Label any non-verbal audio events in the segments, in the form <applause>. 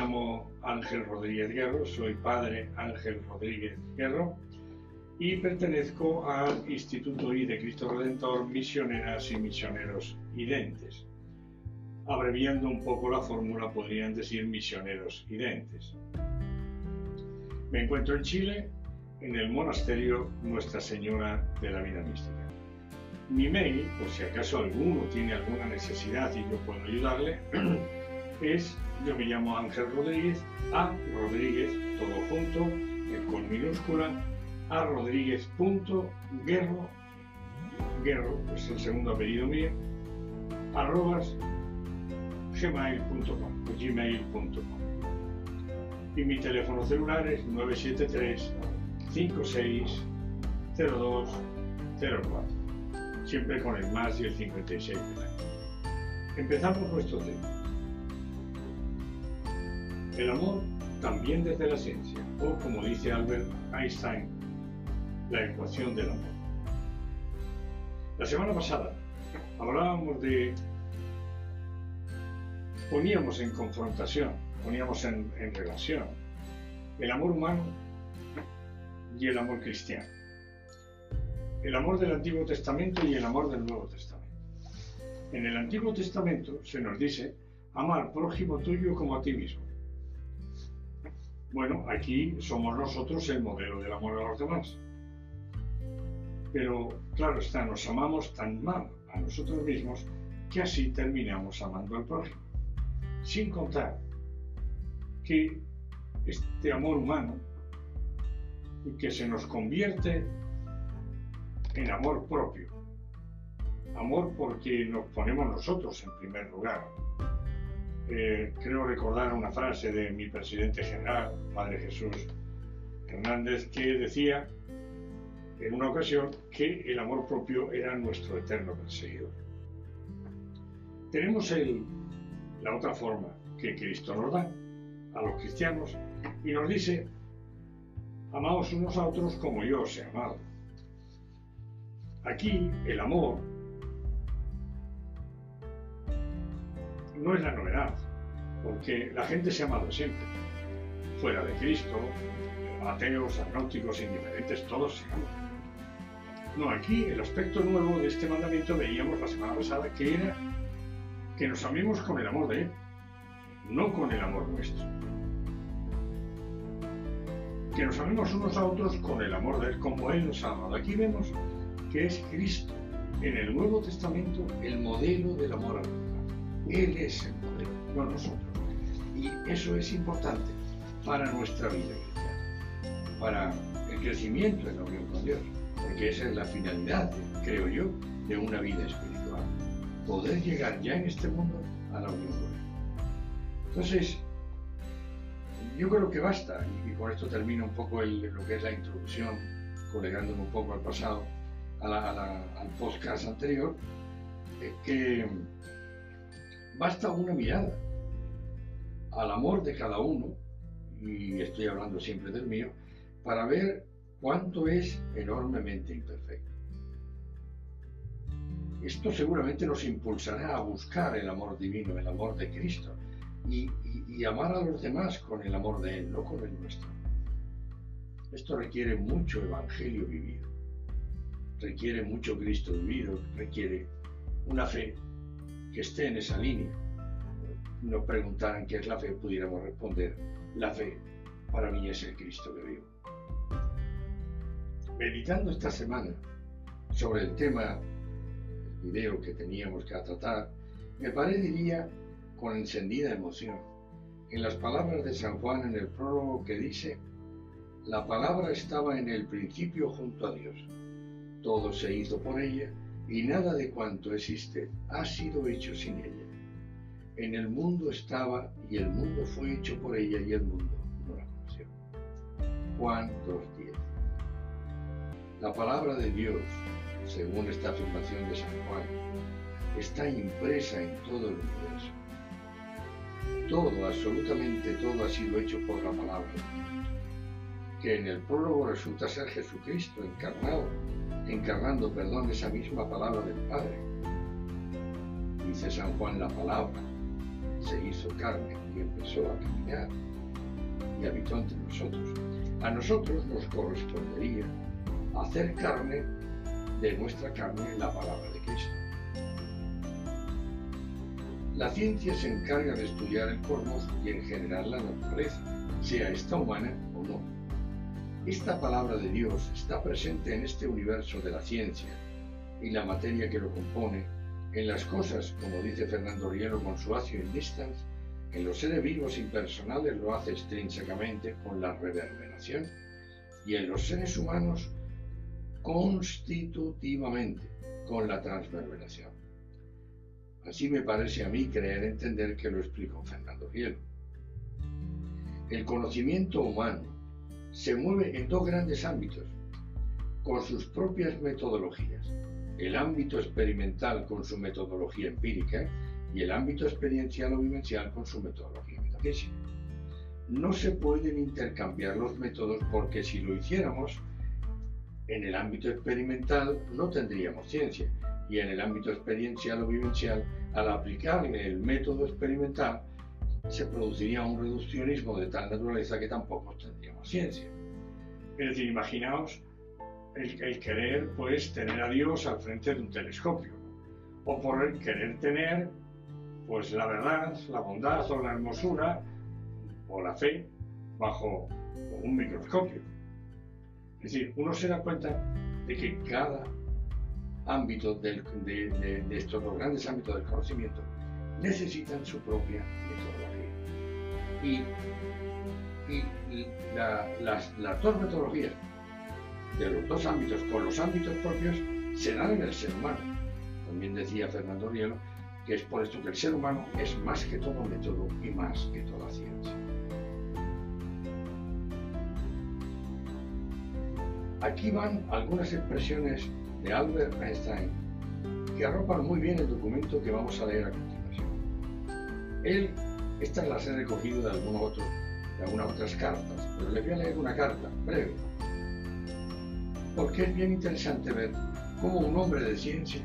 llamo Ángel Rodríguez Guerro, soy padre Ángel Rodríguez Guerro y pertenezco al Instituto I de Cristo Redentor Misioneras y Misioneros Identes. Abreviando un poco la fórmula podrían decir misioneros identes. Me encuentro en Chile, en el monasterio Nuestra Señora de la Vida Mística. Mi mail, por si acaso alguno tiene alguna necesidad y yo puedo ayudarle, <clears throat> es, yo me llamo Ángel Rodríguez, a Rodríguez, todo junto, con minúscula, a rodríguez.guerro, guerro es el segundo apellido mío, arrobas gmail.com gmail.com y mi teléfono celular es 973 56 02 04 siempre con el más y el 56 Empezamos nuestro tema. El amor también desde la ciencia, o como dice Albert Einstein, la ecuación del amor. La semana pasada hablábamos de, poníamos en confrontación, poníamos en, relación el amor humano y el amor cristiano el amor del Antiguo Testamento y el amor del Nuevo Testamento. En el Antiguo Testamento se nos dice, ama al prójimo tuyo como a ti mismo. Bueno, aquí somos nosotros el modelo del amor a los demás. Pero claro está, nos amamos tan mal a nosotros mismos que así terminamos amando al prójimo. Sin contar que este amor humano que se nos convierte en amor propio. Amor porque nos ponemos nosotros en primer lugar. Eh, creo recordar una frase de mi presidente general, Padre Jesús Hernández, que decía en una ocasión que el amor propio era nuestro eterno perseguidor. Tenemos el, la otra forma que Cristo nos da a los cristianos y nos dice, amaos unos a otros como yo os he amado. Aquí el amor no es la novedad, porque la gente se ha amado siempre. Fuera de Cristo, ateos, agnósticos, indiferentes, todos se aman. No, aquí el aspecto nuevo de este mandamiento veíamos la semana pasada que era que nos amemos con el amor de Él, no con el amor nuestro. Que nos amemos unos a otros con el amor de Él, como Él nos ha amado. Aquí vemos que es Cristo en el Nuevo Testamento el modelo del amor a los Él es el modelo, no nosotros. Y eso es importante para nuestra vida cristiana, para el crecimiento en la unión con Dios, porque esa es la finalidad, creo yo, de una vida espiritual. Poder llegar ya en este mundo a la unión con Él. Entonces, yo creo que basta, y con esto termino un poco lo que es la introducción, colegándome un poco al pasado al podcast anterior, que basta una mirada al amor de cada uno, y estoy hablando siempre del mío, para ver cuánto es enormemente imperfecto. Esto seguramente nos impulsará a buscar el amor divino, el amor de Cristo, y, amar a los demás con el amor de Él, no con el nuestro. Esto requiere mucho evangelio vivido requiere mucho Cristo vivido, requiere una fe que esté en esa línea. Nos preguntaran qué es la fe, pudiéramos responder, la fe para mí es el Cristo que vivo. Meditando esta semana sobre el tema, el video que teníamos que tratar, me paré, diría, con encendida emoción, en las palabras de San Juan en el prólogo que dice, la palabra estaba en el principio junto a Dios todo se hizo por ella y nada de cuanto existe ha sido hecho sin ella. En el mundo estaba y el mundo fue hecho por ella y el mundo no la conoció. Juan 2.10. La palabra de Dios, según esta afirmación de San Juan, está impresa en todo el universo. Todo, absolutamente todo ha sido hecho por la palabra que en el prólogo resulta ser Jesucristo encarnado encarnando, perdón, esa misma palabra del Padre. Dice San Juan la palabra, se hizo carne y empezó a caminar y habitó entre nosotros. A nosotros nos correspondería hacer carne de nuestra carne la palabra de Cristo. La ciencia se encarga de estudiar el cosmos y en general la naturaleza, sea esta humana o no. Esta palabra de Dios está presente en este universo de la ciencia y la materia que lo compone, en las cosas, como dice Fernando Rielo con su in Distance, en los seres vivos impersonales lo hace extrínsecamente con la reverberación y en los seres humanos constitutivamente con la transverberación. Así me parece a mí creer entender que lo explicó Fernando Rielo. El conocimiento humano se mueve en dos grandes ámbitos, con sus propias metodologías. El ámbito experimental con su metodología empírica y el ámbito experiencial o vivencial con su metodología metafísica. No se pueden intercambiar los métodos porque si lo hiciéramos, en el ámbito experimental no tendríamos ciencia y en el ámbito experiencial o vivencial, al aplicar el método experimental, se produciría un reduccionismo de tal naturaleza que tampoco tendríamos ciencia. Es decir, imaginaos el, querer pues tener a Dios al frente de un telescopio o por el querer tener pues la verdad, la bondad o la hermosura o la fe bajo un microscopio. Es decir, uno se da cuenta de que cada ámbito de, estos dos grandes ámbitos del conocimiento necesitan su propia metodología. Y, las, las dos metodologías de los dos ámbitos con los ámbitos propios se dan en el ser humano. También decía Fernando Rielo que es por esto que el ser humano es más que todo método y más que toda ciencia. Aquí van algunas expresiones de Albert Einstein que arropan muy bien el documento que vamos a leer a continuación. Él, estas las he recogido de, de algunas otras cartas, pero le voy a leer una carta breve, porque es bien interesante ver cómo un hombre de ciencia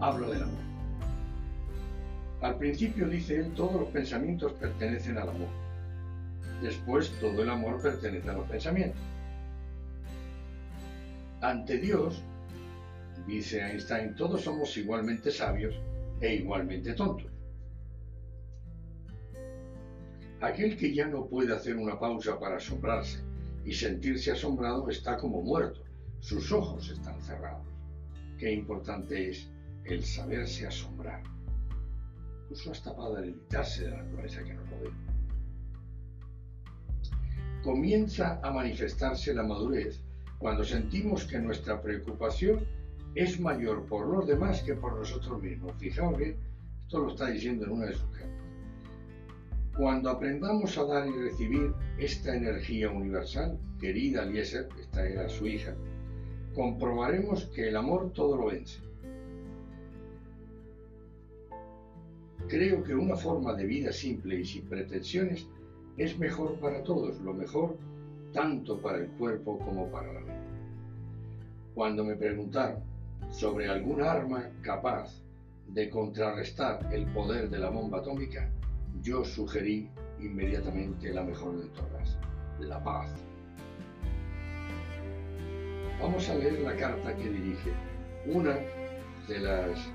habla del amor. Al principio, dice él, todos los pensamientos pertenecen al amor. Después, todo el amor pertenece a los pensamientos. Ante Dios, dice Einstein, todos somos igualmente sabios e igualmente tontos. Aquel que ya no puede hacer una pausa para asombrarse y sentirse asombrado está como muerto, sus ojos están cerrados. Qué importante es el saberse asombrar incluso hasta para deleitarse de la naturaleza que nos rodea. Comienza a manifestarse la madurez cuando sentimos que nuestra preocupación es mayor por los demás que por nosotros mismos. Fijaos bien, esto lo está diciendo en una de sus cartas. Cuando aprendamos a dar y recibir esta energía universal, querida Eliezer, esta era su hija, comprobaremos que el amor todo lo vence Creo que una forma de vida simple y sin pretensiones es mejor para todos, lo mejor tanto para el cuerpo como para la mente. Cuando me preguntaron sobre algún arma capaz de contrarrestar el poder de la bomba atómica, yo sugerí inmediatamente la mejor de todas, la paz. Vamos a leer la carta que dirige una de las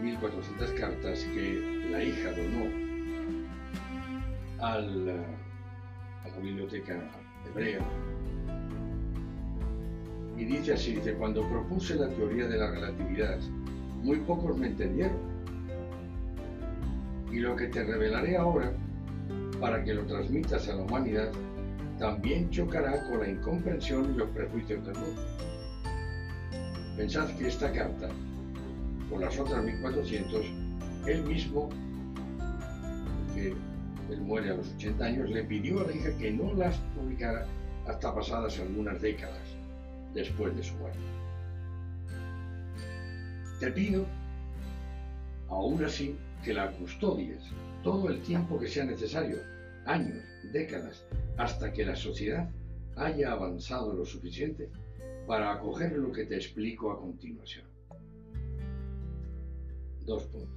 1400 cartas que la hija donó al, a la biblioteca hebrea. Y dice así, dice, cuando propuse la teoría de la relatividad, muy pocos me entendieron. Y lo que te revelaré ahora, para que lo transmitas a la humanidad, también chocará con la incomprensión y los prejuicios del mundo. Pensad que esta carta con las otras 1400, él mismo, que él muere a los 80 años, le pidió a la hija que no las publicara hasta pasadas algunas décadas después de su muerte. Te pido, aún así, que la custodies todo el tiempo que sea necesario, años, décadas, hasta que la sociedad haya avanzado lo suficiente para acoger lo que te explico a continuación. Dos puntos.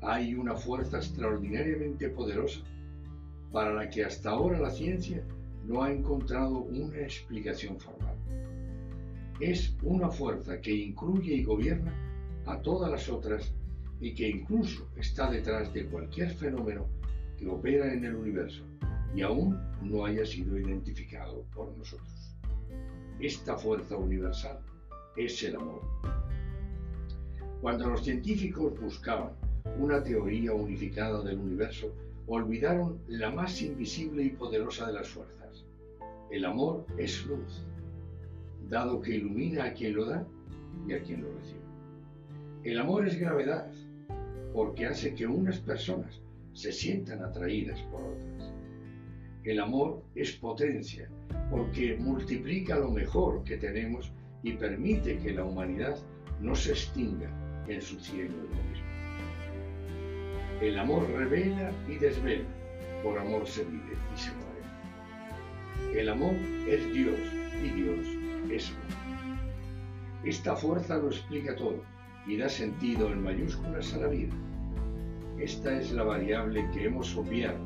hay una fuerza extraordinariamente poderosa para la que hasta ahora la ciencia no ha encontrado una explicación formal. Es una fuerza que incluye y gobierna a todas las otras y que incluso está detrás de cualquier fenómeno que opera en el universo y aún no haya sido identificado por nosotros. Esta fuerza universal es el amor. Cuando los científicos buscaban una teoría unificada del universo, olvidaron la más invisible y poderosa de las fuerzas. El amor es luz, dado que ilumina a quien lo da y a quien lo recibe. El amor es gravedad, porque hace que unas personas se sientan atraídas por otras. El amor es potencia, porque multiplica lo mejor que tenemos y permite que la humanidad no se extinga en su cielo egoísmo. El amor revela y desvela, por amor se vive y se muere. El amor es Dios y Dios es amor. Esta fuerza lo explica todo y da sentido en mayúsculas a la vida. Esta es la variable que hemos obviado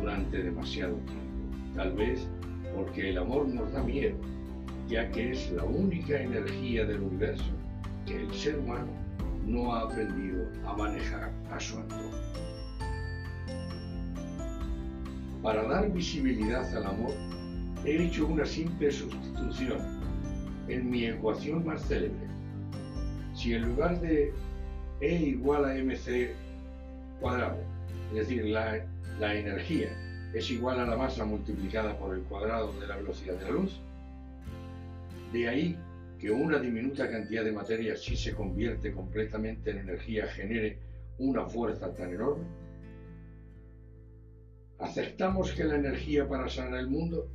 durante demasiado tiempo, tal vez porque el amor nos da miedo, ya que es la única energía del universo que el ser humano no ha aprendido a manejar a su antojo. Para dar visibilidad al amor, he hecho una simple sustitución en mi ecuación más célebre. Si en lugar de E igual a mc cuadrado, es decir, la, la energía es igual a la masa multiplicada por el cuadrado de la velocidad de la luz, de ahí que una diminuta cantidad de materia si se convierte completamente en energía genere una fuerza tan enorme? ¿Aceptamos que la energía para sanar el mundo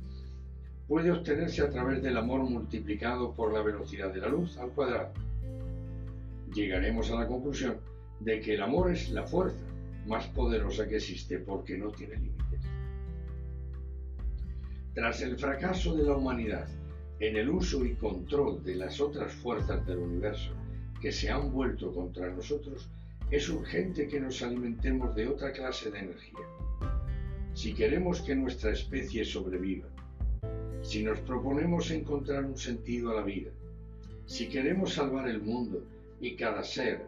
puede obtenerse a través del amor multiplicado por la velocidad de la luz al cuadrado? Llegaremos a la conclusión de que el amor es la fuerza más poderosa que existe porque no tiene límites. Tras el fracaso de la humanidad en el uso y control de las otras fuerzas del universo que se han vuelto contra nosotros, es urgente que nos alimentemos de otra clase de energía. Si queremos que nuestra especie sobreviva, si nos proponemos encontrar un sentido a la vida, si queremos salvar el mundo y cada ser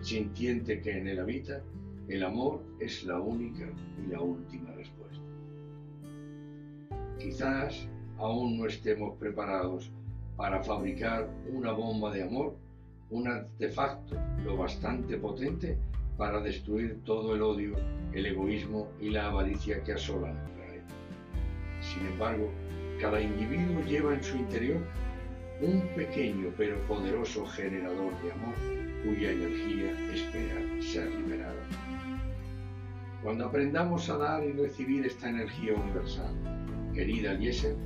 sintiente que en él habita, el amor es la única y la última respuesta. Quizás aún no estemos preparados para fabricar una bomba de amor, un artefacto lo bastante potente para destruir todo el odio, el egoísmo y la avaricia que asolan planeta. Sin embargo, cada individuo lleva en su interior un pequeño pero poderoso generador de amor cuya energía espera ser liberada. Cuando aprendamos a dar y recibir esta energía universal, querida Yesen,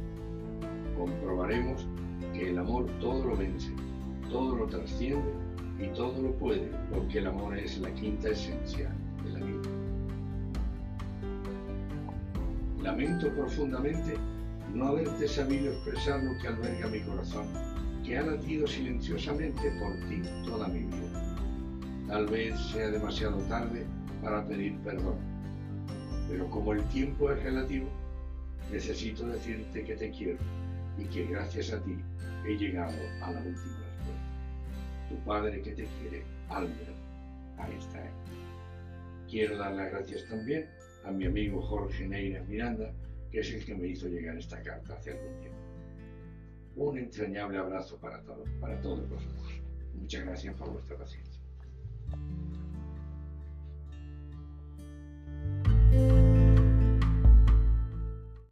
comprobaremos que el amor todo lo vence, todo lo trasciende y todo lo puede, porque el amor es la quinta esencia de la vida. Lamento profundamente no haberte sabido expresar lo que alberga mi corazón, que ha latido silenciosamente por ti toda mi vida. Tal vez sea demasiado tarde para pedir perdón, pero como el tiempo es relativo, necesito decirte que te quiero y que gracias a ti he llegado a la última respuesta. Tu Padre que te quiere, Albert Einstein. Quiero dar las gracias también a mi amigo Jorge Neira Miranda, que es el que me hizo llegar esta carta hace algún tiempo. Un entrañable abrazo para todos, para todos vosotros. Muchas gracias por vuestra paciencia.